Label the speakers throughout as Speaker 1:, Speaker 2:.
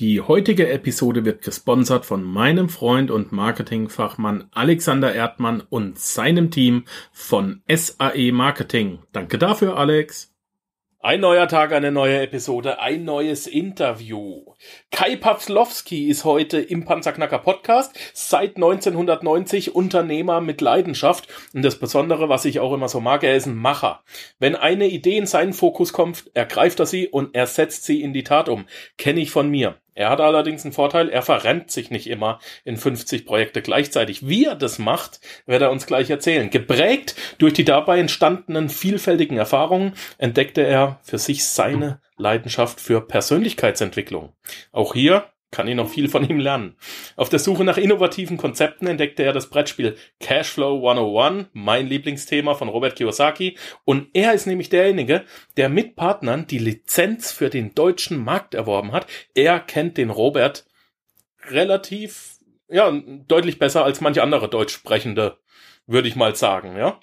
Speaker 1: Die heutige Episode wird gesponsert von meinem Freund und Marketingfachmann Alexander Erdmann und seinem Team von SAE Marketing. Danke dafür, Alex. Ein neuer Tag, eine neue Episode, ein neues Interview. Kai Pawlowski ist heute im Panzerknacker Podcast, seit 1990 Unternehmer mit Leidenschaft. Und das Besondere, was ich auch immer so mag, er ist ein Macher. Wenn eine Idee in seinen Fokus kommt, ergreift er sie und er setzt sie in die Tat um. Kenne ich von mir. Er hat allerdings einen Vorteil, er verrennt sich nicht immer in 50 Projekte gleichzeitig. Wie er das macht, wird er uns gleich erzählen. Geprägt durch die dabei entstandenen vielfältigen Erfahrungen entdeckte er für sich seine Leidenschaft für Persönlichkeitsentwicklung. Auch hier kann ich noch viel von ihm lernen. Auf der Suche nach innovativen Konzepten entdeckte er das Brettspiel Cashflow 101, mein Lieblingsthema von Robert Kiyosaki. Und er ist nämlich derjenige, der mit Partnern die Lizenz für den deutschen Markt erworben hat. Er kennt den Robert relativ, ja, deutlich besser als manche andere Deutsch sprechende, würde ich mal sagen, ja.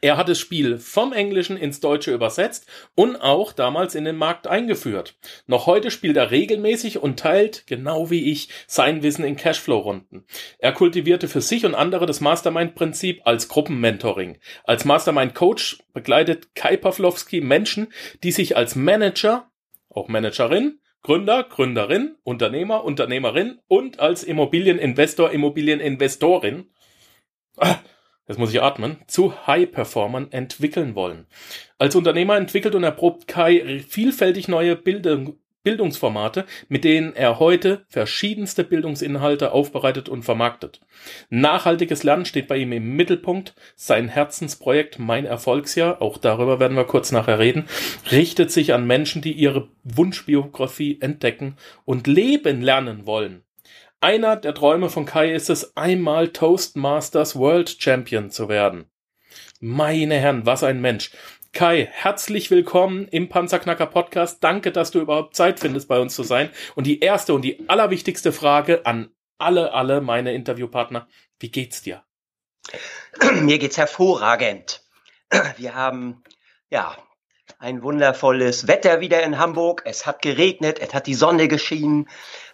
Speaker 1: Er hat das Spiel vom Englischen ins Deutsche übersetzt und auch damals in den Markt eingeführt. Noch heute spielt er regelmäßig und teilt, genau wie ich, sein Wissen in Cashflow-Runden. Er kultivierte für sich und andere das Mastermind-Prinzip als Gruppenmentoring. Als Mastermind-Coach begleitet Kai Pawlowski Menschen, die sich als Manager, auch Managerin, Gründer, Gründerin, Unternehmer, Unternehmerin und als Immobilieninvestor, Immobilieninvestorin jetzt muss ich atmen, zu High-Performern entwickeln wollen. Als Unternehmer entwickelt und erprobt Kai vielfältig neue Bildung, Bildungsformate, mit denen er heute verschiedenste Bildungsinhalte aufbereitet und vermarktet. Nachhaltiges Lernen steht bei ihm im Mittelpunkt. Sein Herzensprojekt Mein Erfolgsjahr, auch darüber werden wir kurz nachher reden, richtet sich an Menschen, die ihre Wunschbiografie entdecken und leben lernen wollen. Einer der Träume von Kai ist es, einmal Toastmasters World Champion zu werden. Meine Herren, was ein Mensch. Kai, herzlich willkommen im Panzerknacker Podcast. Danke, dass du überhaupt Zeit findest, bei uns zu sein. Und die erste und die allerwichtigste Frage an alle, alle meine Interviewpartner. Wie geht's dir?
Speaker 2: Mir geht's hervorragend. Wir haben, ja, ein wundervolles Wetter wieder in Hamburg. Es hat geregnet, es hat die Sonne geschienen.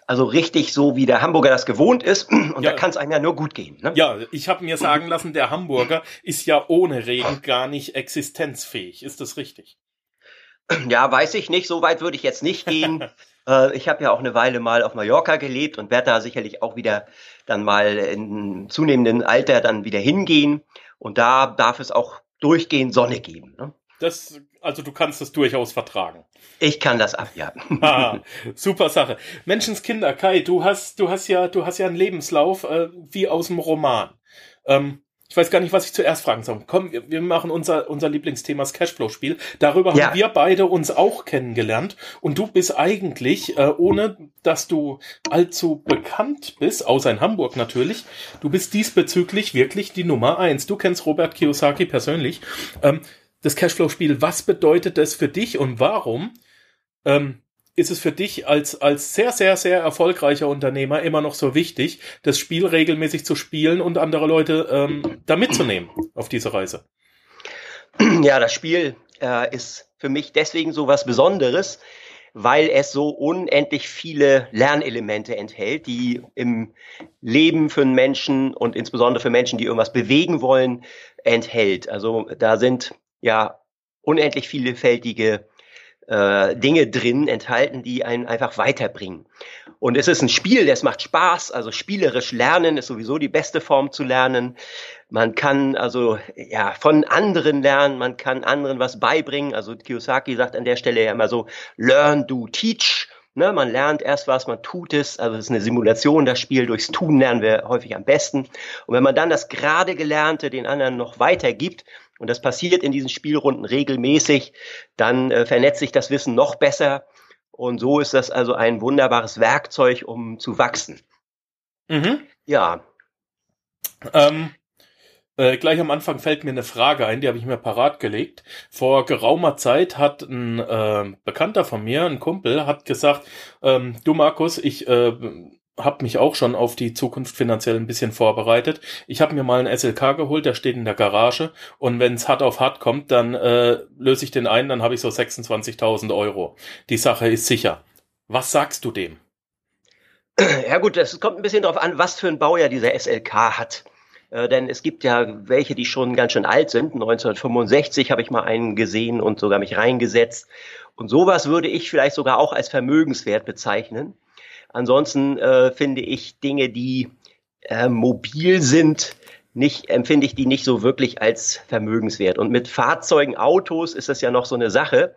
Speaker 2: Also richtig so, wie der Hamburger das gewohnt ist. Und ja. da kann es einem ja nur gut gehen. Ne?
Speaker 1: Ja, ich habe mir sagen lassen, der Hamburger ist ja ohne Regen gar nicht existenzfähig. Ist das richtig?
Speaker 2: Ja, weiß ich nicht. So weit würde ich jetzt nicht gehen. Äh, ich habe ja auch eine Weile mal auf Mallorca gelebt und werde da sicherlich auch wieder dann mal in zunehmendem Alter dann wieder hingehen. Und da darf es auch durchgehend Sonne geben. Ne?
Speaker 1: Das, also du kannst das durchaus vertragen.
Speaker 2: Ich kann das ab, ja.
Speaker 1: ah, super Sache. Menschenskinder, Kai, du hast, du hast ja, du hast ja einen Lebenslauf äh, wie aus dem Roman. Ähm, ich weiß gar nicht, was ich zuerst fragen soll. Komm, wir, wir machen unser, unser Lieblingsthema das Cashflow-Spiel. Darüber ja. haben wir beide uns auch kennengelernt. Und du bist eigentlich, äh, ohne dass du allzu bekannt bist, außer in Hamburg natürlich, du bist diesbezüglich wirklich die Nummer eins. Du kennst Robert Kiyosaki persönlich. Ähm, das Cashflow-Spiel, was bedeutet das für dich und warum ähm, ist es für dich als, als sehr, sehr, sehr erfolgreicher Unternehmer immer noch so wichtig, das Spiel regelmäßig zu spielen und andere Leute ähm, da mitzunehmen auf diese Reise?
Speaker 2: Ja, das Spiel äh, ist für mich deswegen so was Besonderes, weil es so unendlich viele Lernelemente enthält, die im Leben für einen Menschen und insbesondere für Menschen, die irgendwas bewegen wollen, enthält. Also da sind ja unendlich vielfältige äh, Dinge drin enthalten, die einen einfach weiterbringen. Und es ist ein Spiel, das macht Spaß, also spielerisch lernen ist sowieso die beste Form zu lernen. Man kann also ja von anderen lernen, man kann anderen was beibringen. Also Kiyosaki sagt an der Stelle ja immer so, learn, do, teach. Ne, man lernt erst was, man tut es, also es ist eine Simulation, das Spiel durchs Tun lernen wir häufig am besten. Und wenn man dann das gerade Gelernte den anderen noch weitergibt, und das passiert in diesen Spielrunden regelmäßig, dann äh, vernetzt sich das Wissen noch besser Und so ist das also ein wunderbares Werkzeug, um zu wachsen.
Speaker 1: Mhm.
Speaker 2: Ja.
Speaker 1: Ähm, äh, gleich am Anfang fällt mir eine Frage ein, die habe ich mir parat gelegt. Vor geraumer Zeit hat ein äh, Bekannter von mir, ein Kumpel, hat gesagt, ähm, du Markus, ich äh, habe mich auch schon auf die Zukunft finanziell ein bisschen vorbereitet. Ich habe mir mal einen SLK geholt, der steht in der Garage und wenn es hart auf hart kommt, dann äh, löse ich den ein, dann habe ich so 26.000 Euro. Die Sache ist sicher. Was sagst du dem?
Speaker 2: Ja gut, es kommt ein bisschen darauf an, was für ein Baujahr dieser SLK hat. Äh, denn es gibt ja welche, die schon ganz schön alt sind. 1965 habe ich mal einen gesehen und sogar mich reingesetzt. Und sowas würde ich vielleicht sogar auch als Vermögenswert bezeichnen. Ansonsten äh, finde ich Dinge, die äh, mobil sind, nicht, empfinde ich die nicht so wirklich als vermögenswert. Und mit Fahrzeugen, Autos ist das ja noch so eine Sache.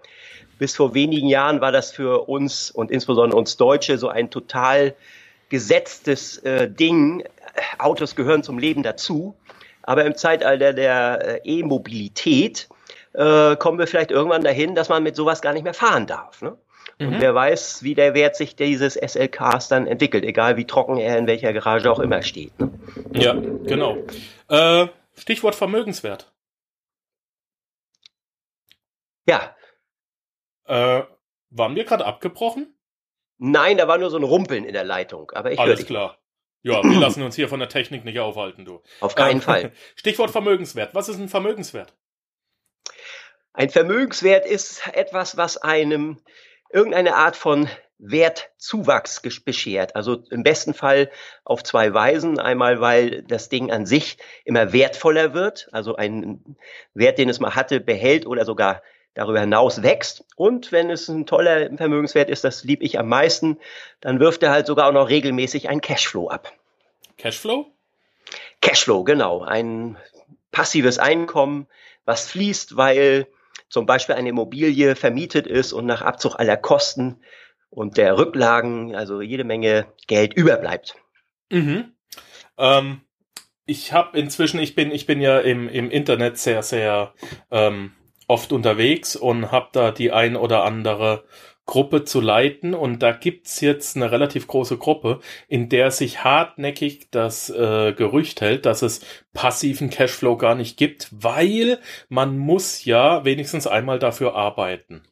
Speaker 2: Bis vor wenigen Jahren war das für uns und insbesondere uns Deutsche so ein total gesetztes äh, Ding. Autos gehören zum Leben dazu. Aber im Zeitalter der äh, E-Mobilität äh, kommen wir vielleicht irgendwann dahin, dass man mit sowas gar nicht mehr fahren darf. Ne? Und mhm. wer weiß, wie der Wert sich dieses SLKs dann entwickelt, egal wie trocken er in welcher Garage auch immer steht. Ne?
Speaker 1: Ja, genau. Äh, Stichwort Vermögenswert.
Speaker 2: Ja.
Speaker 1: Äh, waren wir gerade abgebrochen?
Speaker 2: Nein, da war nur so ein Rumpeln in der Leitung. Aber ich
Speaker 1: Alles klar. Ja, wir lassen uns hier von der Technik nicht aufhalten, du.
Speaker 2: Auf keinen ähm, Fall.
Speaker 1: Stichwort Vermögenswert. Was ist ein Vermögenswert?
Speaker 2: Ein Vermögenswert ist etwas, was einem irgendeine Art von Wertzuwachs beschert. Also im besten Fall auf zwei Weisen. Einmal, weil das Ding an sich immer wertvoller wird, also ein Wert, den es mal hatte, behält oder sogar darüber hinaus wächst. Und wenn es ein toller Vermögenswert ist, das lieb ich am meisten, dann wirft er halt sogar auch noch regelmäßig ein Cashflow ab.
Speaker 1: Cashflow?
Speaker 2: Cashflow, genau. Ein passives Einkommen, was fließt, weil zum Beispiel eine Immobilie vermietet ist und nach Abzug aller Kosten und der Rücklagen, also jede Menge Geld überbleibt.
Speaker 1: Mhm. Ähm, ich habe inzwischen, ich bin, ich bin ja im, im Internet sehr, sehr ähm, oft unterwegs und habe da die ein oder andere Gruppe zu leiten und da gibt's jetzt eine relativ große Gruppe, in der sich hartnäckig das äh, Gerücht hält, dass es passiven Cashflow gar nicht gibt, weil man muss ja wenigstens einmal dafür arbeiten.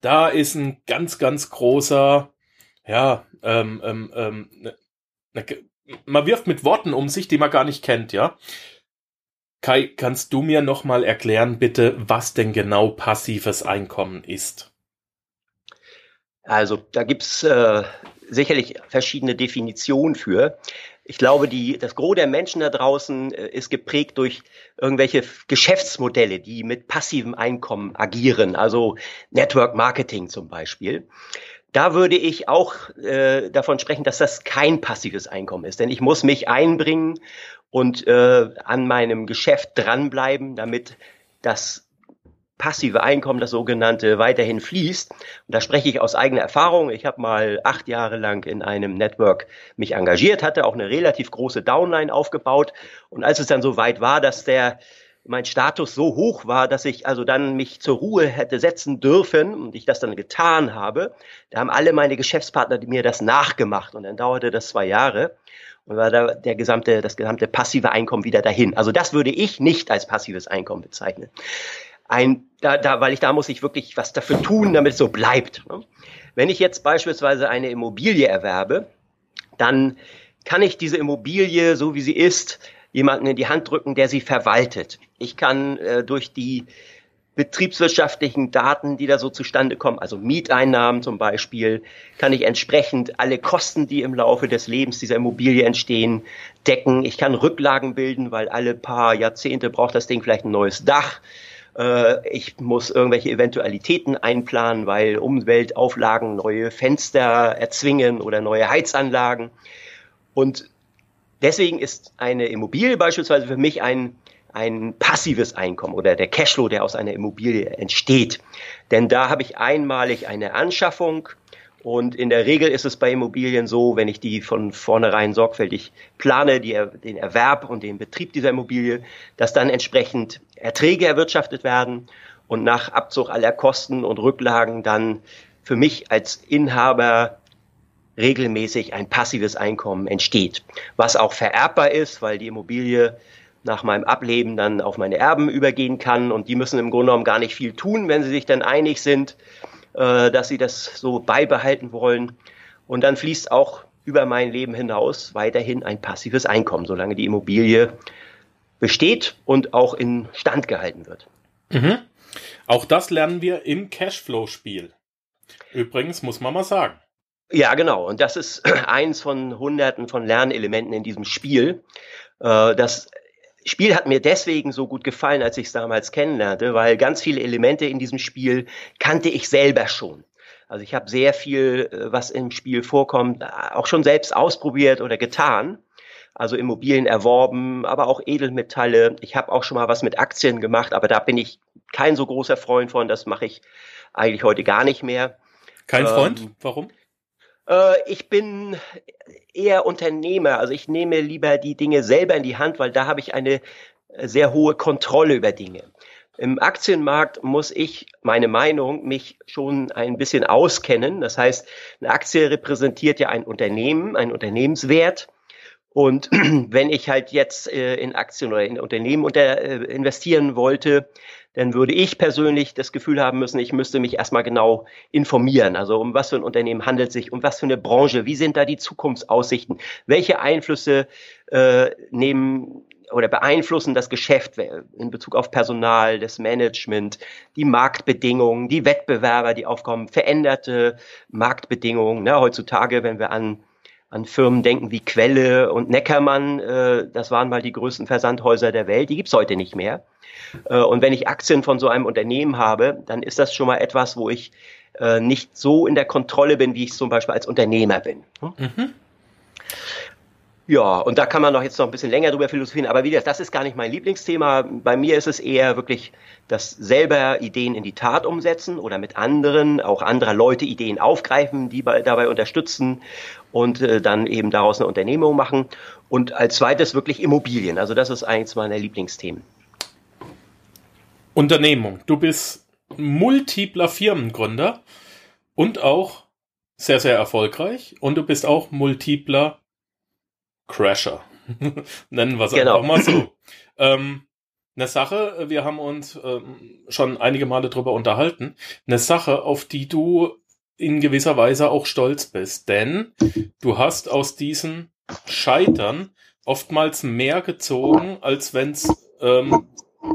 Speaker 1: Da ist ein ganz, ganz großer, ja, ähm, ähm, ähm, ne, ne, man wirft mit Worten um sich, die man gar nicht kennt, ja. Kai, kannst du mir nochmal erklären, bitte, was denn genau passives Einkommen ist?
Speaker 2: Also da gibt's äh, sicherlich verschiedene Definitionen für. Ich glaube, die, das Gros der Menschen da draußen äh, ist geprägt durch irgendwelche Geschäftsmodelle, die mit passivem Einkommen agieren, also Network Marketing zum Beispiel. Da würde ich auch äh, davon sprechen, dass das kein passives Einkommen ist, denn ich muss mich einbringen und äh, an meinem Geschäft dranbleiben, damit das passive Einkommen, das sogenannte, weiterhin fließt. Und da spreche ich aus eigener Erfahrung. Ich habe mal acht Jahre lang in einem Network mich engagiert, hatte auch eine relativ große Downline aufgebaut. Und als es dann so weit war, dass der mein Status so hoch war, dass ich also dann mich zur Ruhe hätte setzen dürfen und ich das dann getan habe, da haben alle meine Geschäftspartner mir das nachgemacht und dann dauerte das zwei Jahre und war da der gesamte, das gesamte passive Einkommen wieder dahin. Also das würde ich nicht als passives Einkommen bezeichnen ein, da, da, weil ich da muss ich wirklich was dafür tun, damit es so bleibt. Ne? Wenn ich jetzt beispielsweise eine Immobilie erwerbe, dann kann ich diese Immobilie, so wie sie ist, jemanden in die Hand drücken, der sie verwaltet. Ich kann äh, durch die betriebswirtschaftlichen Daten, die da so zustande kommen, also Mieteinnahmen zum Beispiel, kann ich entsprechend alle Kosten, die im Laufe des Lebens dieser Immobilie entstehen, decken. Ich kann Rücklagen bilden, weil alle paar Jahrzehnte braucht das Ding vielleicht ein neues Dach. Äh, ich muss irgendwelche Eventualitäten einplanen, weil Umweltauflagen neue Fenster erzwingen oder neue Heizanlagen. Und deswegen ist eine Immobilie beispielsweise für mich ein, ein passives Einkommen oder der Cashflow, der aus einer Immobilie entsteht. Denn da habe ich einmalig eine Anschaffung, und in der Regel ist es bei Immobilien so, wenn ich die von vornherein sorgfältig plane, die, den Erwerb und den Betrieb dieser Immobilie, dass dann entsprechend Erträge erwirtschaftet werden und nach Abzug aller Kosten und Rücklagen dann für mich als Inhaber regelmäßig ein passives Einkommen entsteht, was auch vererbbar ist, weil die Immobilie nach meinem Ableben dann auf meine Erben übergehen kann. Und die müssen im Grunde genommen gar nicht viel tun, wenn sie sich dann einig sind, äh, dass sie das so beibehalten wollen. Und dann fließt auch über mein Leben hinaus weiterhin ein passives Einkommen, solange die Immobilie besteht und auch in Stand gehalten wird.
Speaker 1: Mhm. Auch das lernen wir im Cashflow-Spiel. Übrigens muss man mal sagen.
Speaker 2: Ja, genau. Und das ist eins von hunderten von Lernelementen in diesem Spiel. Äh, das Spiel hat mir deswegen so gut gefallen, als ich es damals kennenlernte, weil ganz viele Elemente in diesem Spiel kannte ich selber schon. Also ich habe sehr viel, äh, was im Spiel vorkommt, auch schon selbst ausprobiert oder getan. Also Immobilien erworben, aber auch Edelmetalle. Ich habe auch schon mal was mit Aktien gemacht, aber da bin ich kein so großer Freund von. Das mache ich eigentlich heute gar nicht mehr.
Speaker 1: Kein Freund? Ähm, Warum?
Speaker 2: Äh, ich bin eher Unternehmer. Also ich nehme lieber die Dinge selber in die Hand, weil da habe ich eine äh, sehr hohe Kontrolle über Dinge. Im Aktienmarkt muss ich, meine Meinung, mich schon ein bisschen auskennen. Das heißt, eine Aktie repräsentiert ja ein Unternehmen, ein Unternehmenswert. Und wenn ich halt jetzt äh, in Aktien oder in Unternehmen unter, äh, investieren wollte, dann würde ich persönlich das Gefühl haben müssen, ich müsste mich erstmal genau informieren. Also um was für ein Unternehmen handelt sich, um was für eine Branche, wie sind da die Zukunftsaussichten, welche Einflüsse äh, nehmen oder beeinflussen das Geschäft in Bezug auf Personal, das Management, die Marktbedingungen, die Wettbewerber, die aufkommen, veränderte Marktbedingungen. Ne, heutzutage, wenn wir an an Firmen denken wie Quelle und Neckermann, äh, das waren mal die größten Versandhäuser der Welt, die gibt's heute nicht mehr. Äh, und wenn ich Aktien von so einem Unternehmen habe, dann ist das schon mal etwas, wo ich äh, nicht so in der Kontrolle bin, wie ich zum Beispiel als Unternehmer bin. Hm? Mhm. Ja, und da kann man noch jetzt noch ein bisschen länger drüber philosophieren, aber wie das, das ist gar nicht mein Lieblingsthema. Bei mir ist es eher wirklich das selber Ideen in die Tat umsetzen oder mit anderen, auch anderer Leute Ideen aufgreifen, die bei, dabei unterstützen und äh, dann eben daraus eine Unternehmung machen. Und als zweites wirklich Immobilien. Also das ist eins meiner Lieblingsthemen.
Speaker 1: Unternehmung. Du bist multipler Firmengründer und auch sehr, sehr erfolgreich. Und du bist auch multipler Crasher. Nennen wir es genau. einfach mal so. ähm, eine Sache, wir haben uns ähm, schon einige Male drüber unterhalten, eine Sache, auf die du in gewisser Weise auch stolz bist, denn du hast aus diesen Scheitern oftmals mehr gezogen, als wenn es ähm,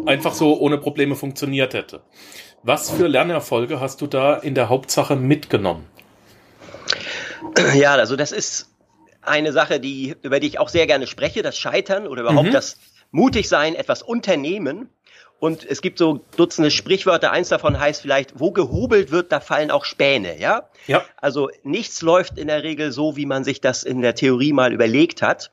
Speaker 1: einfach so ohne Probleme funktioniert hätte. Was für Lernerfolge hast du da in der Hauptsache mitgenommen?
Speaker 2: Ja, also das ist eine Sache, die, über die ich auch sehr gerne spreche, das Scheitern oder überhaupt mhm. das mutig sein, etwas unternehmen. Und es gibt so Dutzende Sprichwörter. Eins davon heißt vielleicht, wo gehobelt wird, da fallen auch Späne, ja? Ja. Also nichts läuft in der Regel so, wie man sich das in der Theorie mal überlegt hat.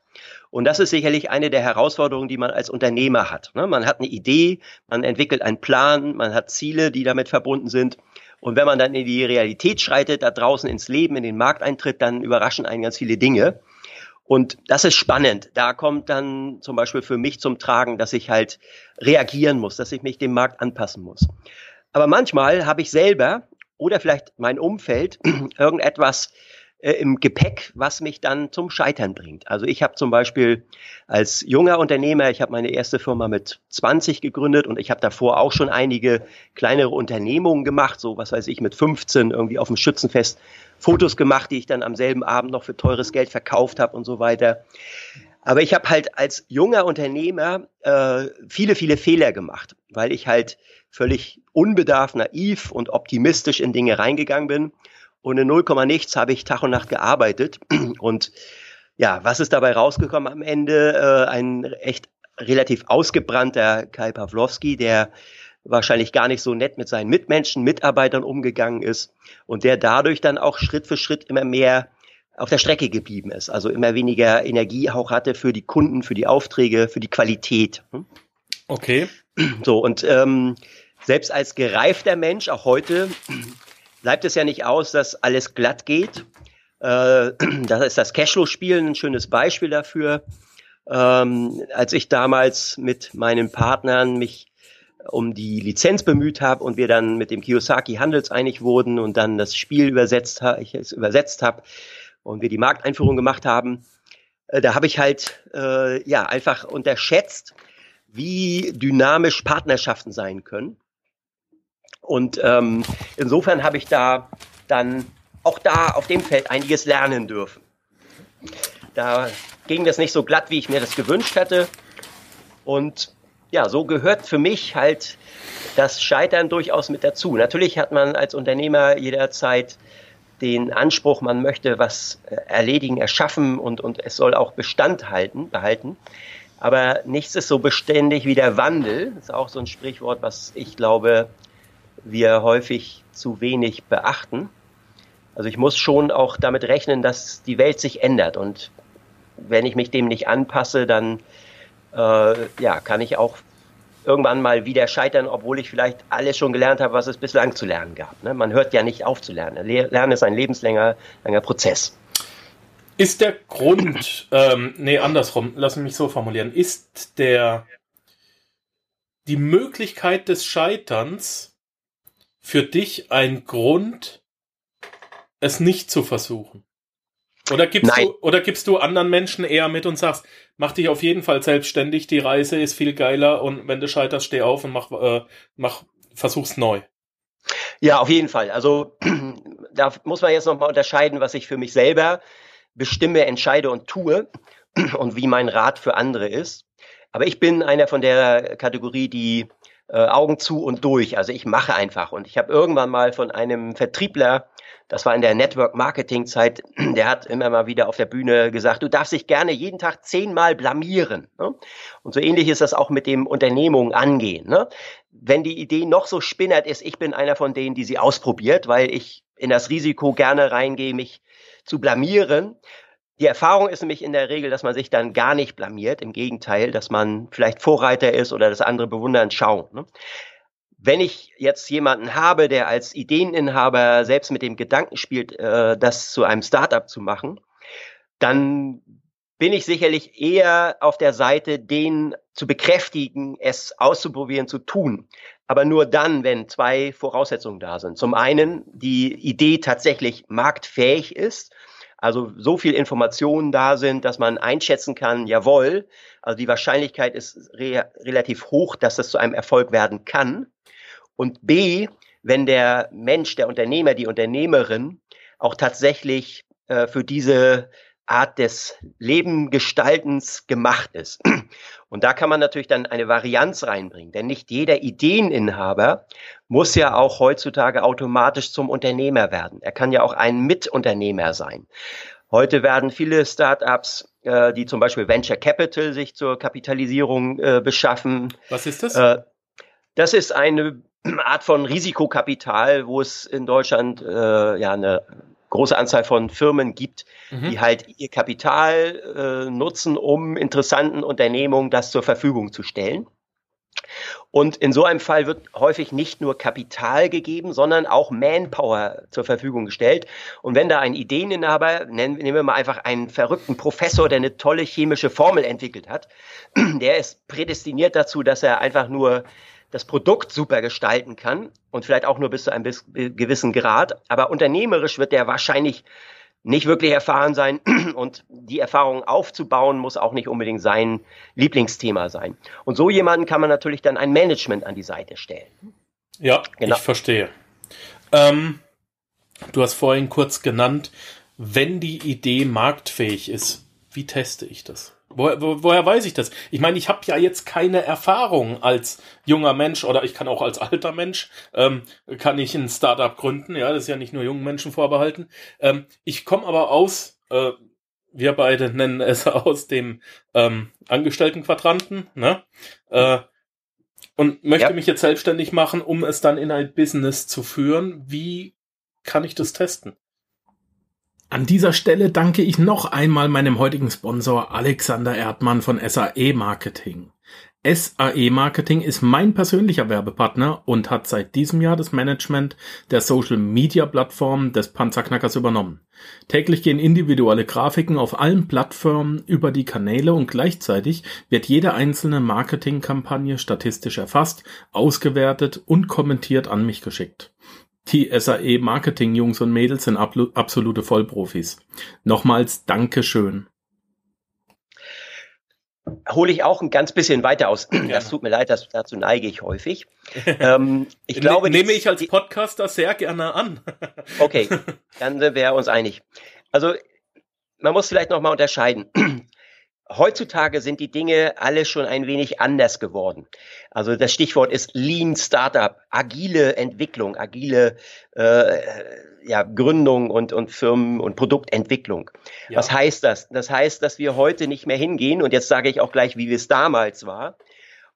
Speaker 2: Und das ist sicherlich eine der Herausforderungen, die man als Unternehmer hat. Ne? Man hat eine Idee, man entwickelt einen Plan, man hat Ziele, die damit verbunden sind. Und wenn man dann in die Realität schreitet, da draußen ins Leben, in den Markt eintritt, dann überraschen einen ganz viele Dinge. Und das ist spannend. Da kommt dann zum Beispiel für mich zum Tragen, dass ich halt reagieren muss, dass ich mich dem Markt anpassen muss. Aber manchmal habe ich selber oder vielleicht mein Umfeld irgendetwas äh, im Gepäck, was mich dann zum Scheitern bringt. Also ich habe zum Beispiel als junger Unternehmer, ich habe meine erste Firma mit 20 gegründet und ich habe davor auch schon einige kleinere Unternehmungen gemacht, so was weiß ich, mit 15 irgendwie auf dem Schützenfest Fotos gemacht, die ich dann am selben Abend noch für teures Geld verkauft habe und so weiter. Aber ich habe halt als junger Unternehmer äh, viele, viele Fehler gemacht, weil ich halt völlig unbedarft, naiv und optimistisch in Dinge reingegangen bin und in 0, nichts habe ich Tag und Nacht gearbeitet. Und ja, was ist dabei rausgekommen am Ende? Äh, ein echt relativ ausgebrannter Kai Pawlowski, der wahrscheinlich gar nicht so nett mit seinen Mitmenschen, Mitarbeitern umgegangen ist und der dadurch dann auch Schritt für Schritt immer mehr auf der Strecke geblieben ist, also immer weniger Energie auch hatte für die Kunden, für die Aufträge, für die Qualität. Hm?
Speaker 1: Okay.
Speaker 2: So, und ähm, selbst als gereifter Mensch, auch heute, bleibt es ja nicht aus, dass alles glatt geht. Äh, das ist das Cashflow-Spielen ein schönes Beispiel dafür. Ähm, als ich damals mit meinen Partnern mich um die Lizenz bemüht habe und wir dann mit dem Kiyosaki handelseinig wurden und dann das Spiel übersetzt, ich es übersetzt habe und wir die Markteinführung gemacht haben, äh, da habe ich halt äh, ja einfach unterschätzt, wie dynamisch Partnerschaften sein können. Und ähm, insofern habe ich da dann auch da auf dem Feld einiges lernen dürfen. Da ging das nicht so glatt, wie ich mir das gewünscht hätte. Und ja, so gehört für mich halt das Scheitern durchaus mit dazu. Natürlich hat man als Unternehmer jederzeit den Anspruch, man möchte was äh, erledigen, erschaffen und, und es soll auch Bestand halten, behalten. Aber nichts ist so beständig wie der Wandel. Das ist auch so ein Sprichwort, was ich glaube, wir häufig zu wenig beachten. Also ich muss schon auch damit rechnen, dass die Welt sich ändert. Und wenn ich mich dem nicht anpasse, dann äh, ja, kann ich auch irgendwann mal wieder scheitern, obwohl ich vielleicht alles schon gelernt habe, was es bislang zu lernen gab. Ne? Man hört ja nicht auf zu lernen. Lernen ist ein lebenslanger langer Prozess.
Speaker 1: Ist der Grund, ähm, nee, andersrum, lass mich so formulieren, ist der die Möglichkeit des Scheiterns für dich ein Grund, es nicht zu versuchen? Oder gibst Nein. du, oder gibst du anderen Menschen eher mit und sagst, mach dich auf jeden Fall selbstständig, die Reise ist viel geiler und wenn du scheiterst, steh auf und mach, äh, mach, versuch's neu.
Speaker 2: Ja, auf jeden Fall. Also da muss man jetzt nochmal unterscheiden, was ich für mich selber bestimme, entscheide und tue und wie mein Rat für andere ist. Aber ich bin einer von der Kategorie, die äh, Augen zu und durch. Also ich mache einfach. Und ich habe irgendwann mal von einem Vertriebler das war in der Network Marketing Zeit, der hat immer mal wieder auf der Bühne gesagt, du darfst dich gerne jeden Tag zehnmal blamieren. Ne? Und so ähnlich ist das auch mit dem Unternehmung angehen. Ne? Wenn die Idee noch so spinnert ist, ich bin einer von denen, die sie ausprobiert, weil ich in das Risiko gerne reingehe, mich zu blamieren. Die Erfahrung ist nämlich in der Regel, dass man sich dann gar nicht blamiert. Im Gegenteil, dass man vielleicht Vorreiter ist oder das andere bewundern schauen. Ne? wenn ich jetzt jemanden habe, der als Ideeninhaber selbst mit dem Gedanken spielt, äh, das zu einem Startup zu machen, dann bin ich sicherlich eher auf der Seite, den zu bekräftigen, es auszuprobieren, zu tun. Aber nur dann, wenn zwei Voraussetzungen da sind. Zum einen, die Idee tatsächlich marktfähig ist, also so viel Informationen da sind, dass man einschätzen kann, jawohl, also die Wahrscheinlichkeit ist re relativ hoch, dass das zu einem Erfolg werden kann. Und B, wenn der Mensch, der Unternehmer, die Unternehmerin auch tatsächlich äh, für diese Art des Lebengestaltens gemacht ist. Und da kann man natürlich dann eine Varianz reinbringen, denn nicht jeder Ideeninhaber muss ja auch heutzutage automatisch zum Unternehmer werden. Er kann ja auch ein Mitunternehmer sein. Heute werden viele Startups, äh, die zum Beispiel Venture Capital sich zur Kapitalisierung äh, beschaffen.
Speaker 1: Was ist das?
Speaker 2: Äh, das ist eine Art von Risikokapital, wo es in Deutschland äh, ja eine große Anzahl von Firmen gibt, mhm. die halt ihr Kapital äh, nutzen, um interessanten Unternehmungen das zur Verfügung zu stellen. Und in so einem Fall wird häufig nicht nur Kapital gegeben, sondern auch Manpower zur Verfügung gestellt. Und wenn da ein Ideeninhaber, nennen, nehmen wir mal einfach einen verrückten Professor, der eine tolle chemische Formel entwickelt hat, der ist prädestiniert dazu, dass er einfach nur das Produkt super gestalten kann und vielleicht auch nur bis zu einem gewissen Grad. Aber unternehmerisch wird der wahrscheinlich nicht wirklich erfahren sein und die Erfahrung aufzubauen muss auch nicht unbedingt sein Lieblingsthema sein. Und so jemanden kann man natürlich dann ein Management an die Seite stellen.
Speaker 1: Ja, genau. ich verstehe. Ähm, du hast vorhin kurz genannt, wenn die Idee marktfähig ist, wie teste ich das? Woher, wo, woher weiß ich das? Ich meine, ich habe ja jetzt keine Erfahrung als junger Mensch oder ich kann auch als alter Mensch, ähm, kann ich ein Startup gründen. Ja, das ist ja nicht nur jungen Menschen vorbehalten. Ähm, ich komme aber aus, äh, wir beide nennen es aus dem ähm, Angestelltenquadranten, ne? Äh, und möchte ja. mich jetzt selbstständig machen, um es dann in ein Business zu führen. Wie kann ich das testen? An dieser Stelle danke ich noch einmal meinem heutigen Sponsor Alexander Erdmann von SAE Marketing. SAE Marketing ist mein persönlicher Werbepartner und hat seit diesem Jahr das Management der Social Media Plattform des Panzerknackers übernommen. Täglich gehen individuelle Grafiken auf allen Plattformen über die Kanäle und gleichzeitig wird jede einzelne Marketingkampagne statistisch erfasst, ausgewertet und kommentiert an mich geschickt. Die SAE Marketing Jungs und Mädels sind absolute Vollprofis. Nochmals Dankeschön
Speaker 2: hole ich auch ein ganz bisschen weiter aus. Gerne. Das tut mir leid, das, dazu neige ich häufig. ähm,
Speaker 1: ich ne, glaube, nehme ich als Podcaster sehr gerne an.
Speaker 2: okay, dann sind wir uns einig. Also man muss vielleicht noch mal unterscheiden. Heutzutage sind die Dinge alle schon ein wenig anders geworden. Also das Stichwort ist Lean Startup, agile Entwicklung, agile äh, ja, Gründung und, und Firmen- und Produktentwicklung. Ja. Was heißt das? Das heißt, dass wir heute nicht mehr hingehen, und jetzt sage ich auch gleich, wie es damals war,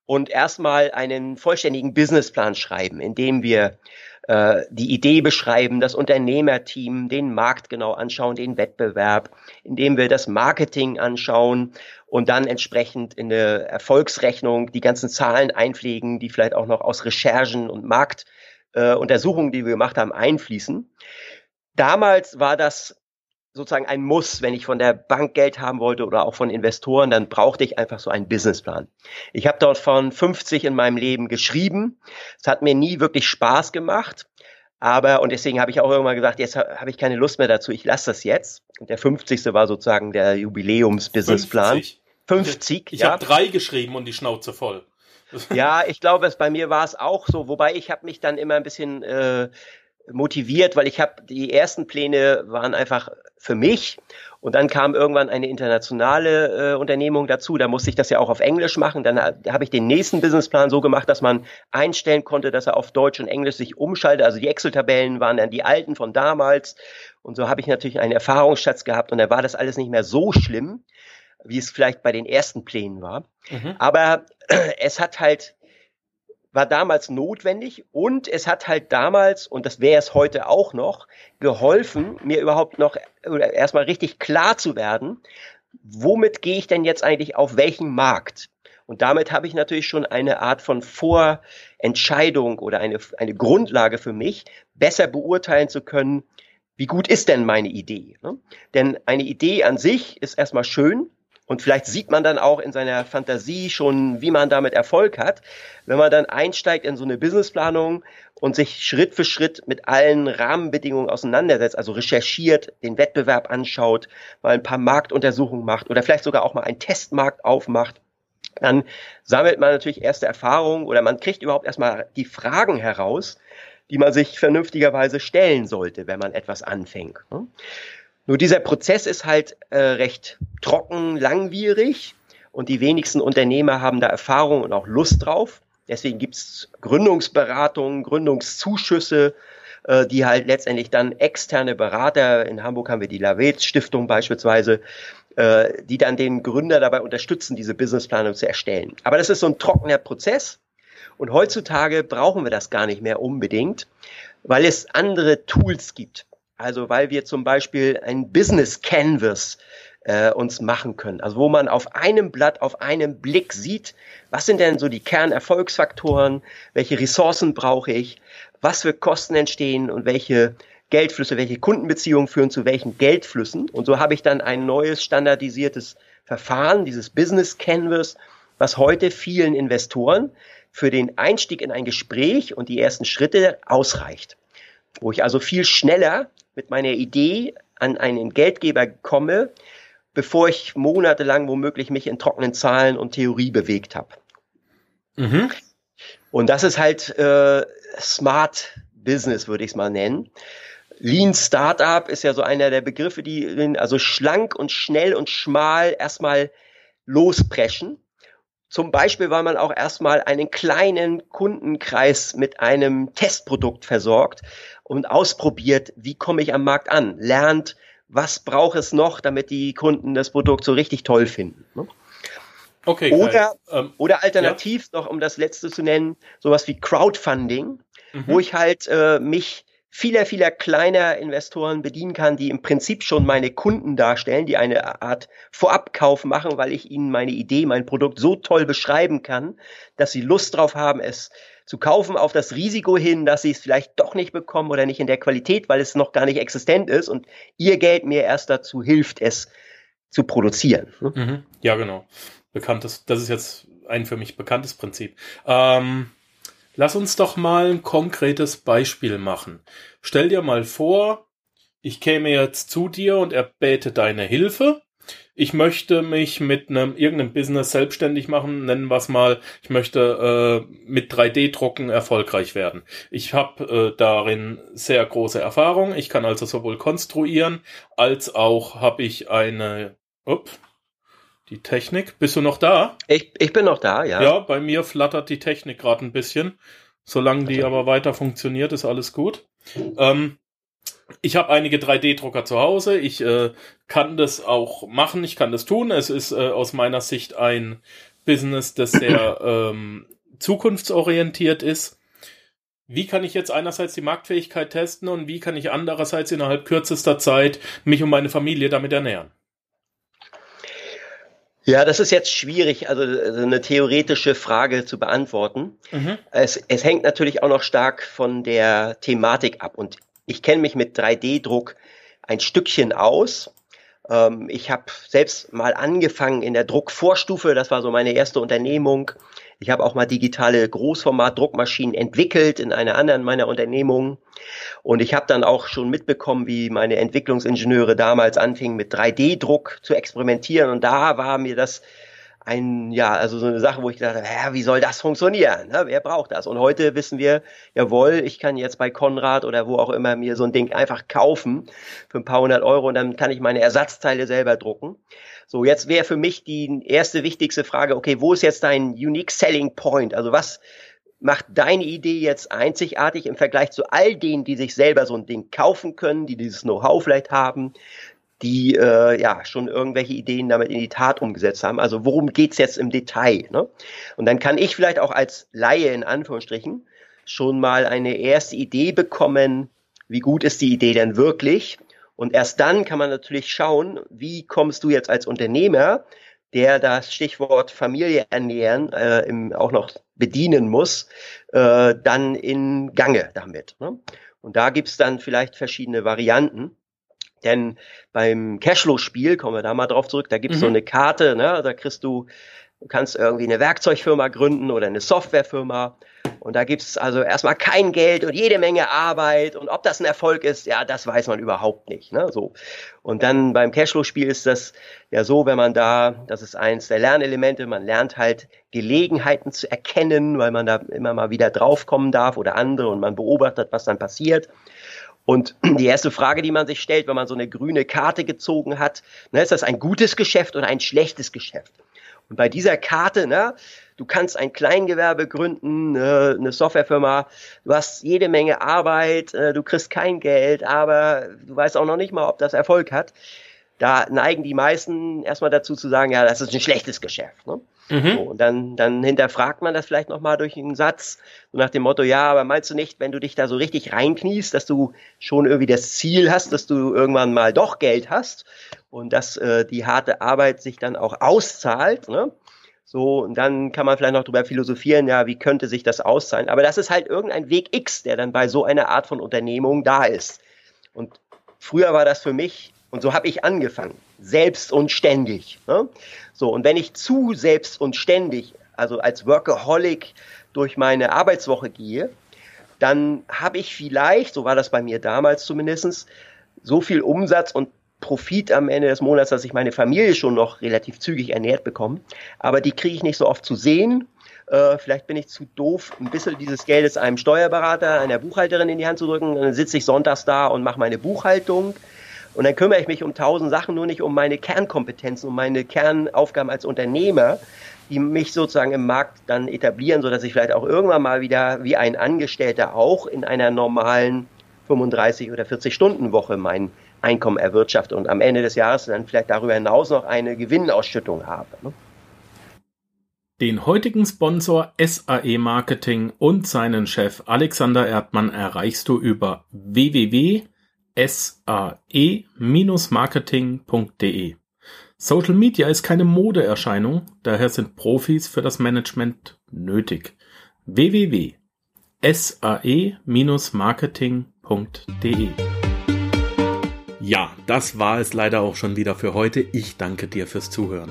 Speaker 2: und erstmal einen vollständigen Businessplan schreiben, in dem wir äh, die Idee beschreiben, das Unternehmerteam, den Markt genau anschauen, den Wettbewerb, indem wir das Marketing anschauen und dann entsprechend in eine Erfolgsrechnung die ganzen Zahlen einpflegen, die vielleicht auch noch aus Recherchen und Marktuntersuchungen, äh, die wir gemacht haben, einfließen. Damals war das sozusagen ein Muss, wenn ich von der Bank Geld haben wollte oder auch von Investoren, dann brauchte ich einfach so einen Businessplan. Ich habe dort von 50 in meinem Leben geschrieben. Es hat mir nie wirklich Spaß gemacht. Aber, und deswegen habe ich auch irgendwann gesagt, jetzt habe ich keine Lust mehr dazu, ich lasse das jetzt. Und der 50. war sozusagen der Jubiläums-Businessplan. 50. 50
Speaker 1: ich ja. habe drei geschrieben und die Schnauze voll.
Speaker 2: Ja, ich glaube, es bei mir war es auch so, wobei ich habe mich dann immer ein bisschen äh, motiviert, weil ich habe die ersten Pläne waren einfach für mich und dann kam irgendwann eine internationale äh, Unternehmung dazu. Da musste ich das ja auch auf Englisch machen. Dann äh, habe ich den nächsten Businessplan so gemacht, dass man einstellen konnte, dass er auf Deutsch und Englisch sich umschaltet. Also die Excel-Tabellen waren dann die alten von damals. Und so habe ich natürlich einen Erfahrungsschatz gehabt und da war das alles nicht mehr so schlimm, wie es vielleicht bei den ersten Plänen war. Mhm. Aber äh, es hat halt war damals notwendig und es hat halt damals, und das wäre es heute auch noch, geholfen, mir überhaupt noch erstmal richtig klar zu werden, womit gehe ich denn jetzt eigentlich auf welchen Markt? Und damit habe ich natürlich schon eine Art von Vorentscheidung oder eine, eine Grundlage für mich, besser beurteilen zu können, wie gut ist denn meine Idee? Ne? Denn eine Idee an sich ist erstmal schön, und vielleicht sieht man dann auch in seiner Fantasie schon, wie man damit Erfolg hat. Wenn man dann einsteigt in so eine Businessplanung und sich Schritt für Schritt mit allen Rahmenbedingungen auseinandersetzt, also recherchiert, den Wettbewerb anschaut, mal ein paar Marktuntersuchungen macht oder vielleicht sogar auch mal einen Testmarkt aufmacht, dann sammelt man natürlich erste Erfahrungen oder man kriegt überhaupt erstmal die Fragen heraus, die man sich vernünftigerweise stellen sollte, wenn man etwas anfängt. Nur dieser Prozess ist halt äh, recht trocken, langwierig und die wenigsten Unternehmer haben da Erfahrung und auch Lust drauf. Deswegen gibt's Gründungsberatungen, Gründungszuschüsse, äh, die halt letztendlich dann externe Berater, in Hamburg haben wir die Lavets Stiftung beispielsweise, äh, die dann den Gründer dabei unterstützen, diese Businessplanung zu erstellen. Aber das ist so ein trockener Prozess und heutzutage brauchen wir das gar nicht mehr unbedingt, weil es andere Tools gibt. Also weil wir zum Beispiel ein Business Canvas äh, uns machen können. Also wo man auf einem Blatt, auf einem Blick sieht, was sind denn so die Kernerfolgsfaktoren, welche Ressourcen brauche ich, was für Kosten entstehen und welche Geldflüsse, welche Kundenbeziehungen führen zu welchen Geldflüssen. Und so habe ich dann ein neues standardisiertes Verfahren, dieses Business Canvas, was heute vielen Investoren für den Einstieg in ein Gespräch und die ersten Schritte ausreicht. Wo ich also viel schneller mit meiner Idee an einen Geldgeber komme, bevor ich monatelang womöglich mich in trockenen Zahlen und Theorie bewegt habe. Mhm. Und das ist halt äh, Smart Business, würde ich es mal nennen. Lean Startup ist ja so einer der Begriffe, die also schlank und schnell und schmal erstmal lospreschen. Zum Beispiel, weil man auch erstmal einen kleinen Kundenkreis mit einem Testprodukt versorgt und ausprobiert, wie komme ich am Markt an, lernt, was braucht es noch, damit die Kunden das Produkt so richtig toll finden. Ne? Okay, oder, ähm, oder alternativ ja. noch, um das letzte zu nennen, sowas wie Crowdfunding, mhm. wo ich halt äh, mich vieler, vieler kleiner Investoren bedienen kann, die im Prinzip schon meine Kunden darstellen, die eine Art Vorabkauf machen, weil ich ihnen meine Idee, mein Produkt so toll beschreiben kann, dass sie Lust drauf haben, es zu kaufen auf das Risiko hin, dass sie es vielleicht doch nicht bekommen oder nicht in der Qualität, weil es noch gar nicht existent ist und ihr Geld mir erst dazu hilft, es zu produzieren.
Speaker 1: Ne? Mhm. Ja, genau. Bekanntes, das ist jetzt ein für mich bekanntes Prinzip. Ähm, lass uns doch mal ein konkretes Beispiel machen. Stell dir mal vor, ich käme jetzt zu dir und erbäte deine Hilfe ich möchte mich mit einem irgendeinem Business selbstständig machen, nennen wir es mal, ich möchte äh, mit 3D-Drucken erfolgreich werden. Ich habe äh, darin sehr große Erfahrung. Ich kann also sowohl konstruieren, als auch habe ich eine up, die Technik. Bist du noch da?
Speaker 2: Ich, ich bin noch da, ja.
Speaker 1: Ja, bei mir flattert die Technik gerade ein bisschen. Solange die aber weiter funktioniert, ist alles gut. Ähm, ich habe einige 3D-Drucker zu Hause. Ich äh, kann das auch machen. Ich kann das tun. Es ist äh, aus meiner Sicht ein Business, das sehr ähm, zukunftsorientiert ist. Wie kann ich jetzt einerseits die Marktfähigkeit testen und wie kann ich andererseits innerhalb kürzester Zeit mich und meine Familie damit ernähren?
Speaker 2: Ja, das ist jetzt schwierig, also eine theoretische Frage zu beantworten. Mhm. Es, es hängt natürlich auch noch stark von der Thematik ab. Und ich kenne mich mit 3D-Druck ein Stückchen aus. Ähm, ich habe selbst mal angefangen in der Druckvorstufe, das war so meine erste Unternehmung. Ich habe auch mal digitale Großformat-Druckmaschinen entwickelt in einer anderen meiner Unternehmungen. Und ich habe dann auch schon mitbekommen, wie meine Entwicklungsingenieure damals anfingen, mit 3D-Druck zu experimentieren. Und da war mir das ein, ja, also so eine Sache, wo ich dachte, hä, wie soll das funktionieren? Ne? Wer braucht das? Und heute wissen wir, jawohl, ich kann jetzt bei Konrad oder wo auch immer mir so ein Ding einfach kaufen für ein paar hundert Euro und dann kann ich meine Ersatzteile selber drucken. So, jetzt wäre für mich die erste wichtigste Frage, okay, wo ist jetzt dein Unique Selling Point? Also was macht deine Idee jetzt einzigartig im Vergleich zu all denen, die sich selber so ein Ding kaufen können, die dieses Know-how vielleicht haben, die äh, ja schon irgendwelche Ideen damit in die Tat umgesetzt haben. Also worum geht's jetzt im Detail? Ne? Und dann kann ich vielleicht auch als Laie in Anführungsstrichen schon mal eine erste Idee bekommen, wie gut ist die Idee denn wirklich? Und erst dann kann man natürlich schauen, wie kommst du jetzt als Unternehmer, der das Stichwort Familie ernähren äh, im, auch noch bedienen muss, äh, dann in Gange damit. Ne? Und da gibt's dann vielleicht verschiedene Varianten. Denn beim Cashflow-Spiel, kommen wir da mal drauf zurück, da gibt's mhm. so eine Karte, ne, da kriegst du, du kannst irgendwie eine Werkzeugfirma gründen oder eine Softwarefirma. Und da gibt's also erstmal kein Geld und jede Menge Arbeit. Und ob das ein Erfolg ist, ja, das weiß man überhaupt nicht. Ne? So. Und dann beim Cashflow-Spiel ist das ja so, wenn man da, das ist eins der Lernelemente, man lernt halt Gelegenheiten zu erkennen, weil man da immer mal wieder draufkommen darf oder andere und man beobachtet, was dann passiert. Und die erste Frage, die man sich stellt, wenn man so eine grüne Karte gezogen hat, ne, ist das ein gutes Geschäft oder ein schlechtes Geschäft? Und bei dieser Karte, ne, du kannst ein Kleingewerbe gründen, äh, eine Softwarefirma, du hast jede Menge Arbeit, äh, du kriegst kein Geld, aber du weißt auch noch nicht mal, ob das Erfolg hat. Da neigen die meisten erstmal dazu zu sagen, ja, das ist ein schlechtes Geschäft. Ne? Mhm. So, und dann, dann hinterfragt man das vielleicht nochmal durch einen Satz, so nach dem Motto, ja, aber meinst du nicht, wenn du dich da so richtig reinkniest, dass du schon irgendwie das Ziel hast, dass du irgendwann mal doch Geld hast und dass äh, die harte Arbeit sich dann auch auszahlt, ne? So, und dann kann man vielleicht noch drüber philosophieren, ja, wie könnte sich das auszahlen? Aber das ist halt irgendein Weg X, der dann bei so einer Art von Unternehmung da ist. Und früher war das für mich und so habe ich angefangen, selbst und ständig. Ne? So, und wenn ich zu selbst und ständig, also als Workaholic durch meine Arbeitswoche gehe, dann habe ich vielleicht, so war das bei mir damals zumindestens, so viel Umsatz und Profit am Ende des Monats, dass ich meine Familie schon noch relativ zügig ernährt bekomme. Aber die kriege ich nicht so oft zu sehen. Äh, vielleicht bin ich zu doof, ein bisschen dieses Geldes einem Steuerberater, einer Buchhalterin in die Hand zu drücken. Dann sitze ich sonntags da und mache meine Buchhaltung. Und dann kümmere ich mich um tausend Sachen, nur nicht um meine Kernkompetenzen, um meine Kernaufgaben als Unternehmer, die mich sozusagen im Markt dann etablieren, so dass ich vielleicht auch irgendwann mal wieder wie ein Angestellter auch in einer normalen 35 oder 40 Stunden Woche mein Einkommen erwirtschafte und am Ende des Jahres dann vielleicht darüber hinaus noch eine Gewinnausschüttung habe. Ne?
Speaker 1: Den heutigen Sponsor SAE Marketing und seinen Chef Alexander Erdmann erreichst du über www.sae-marketing.de. Social Media ist keine Modeerscheinung, daher sind Profis für das Management nötig. www.sae-marketing.de Ja, das war es leider auch schon wieder für heute. Ich danke dir fürs Zuhören.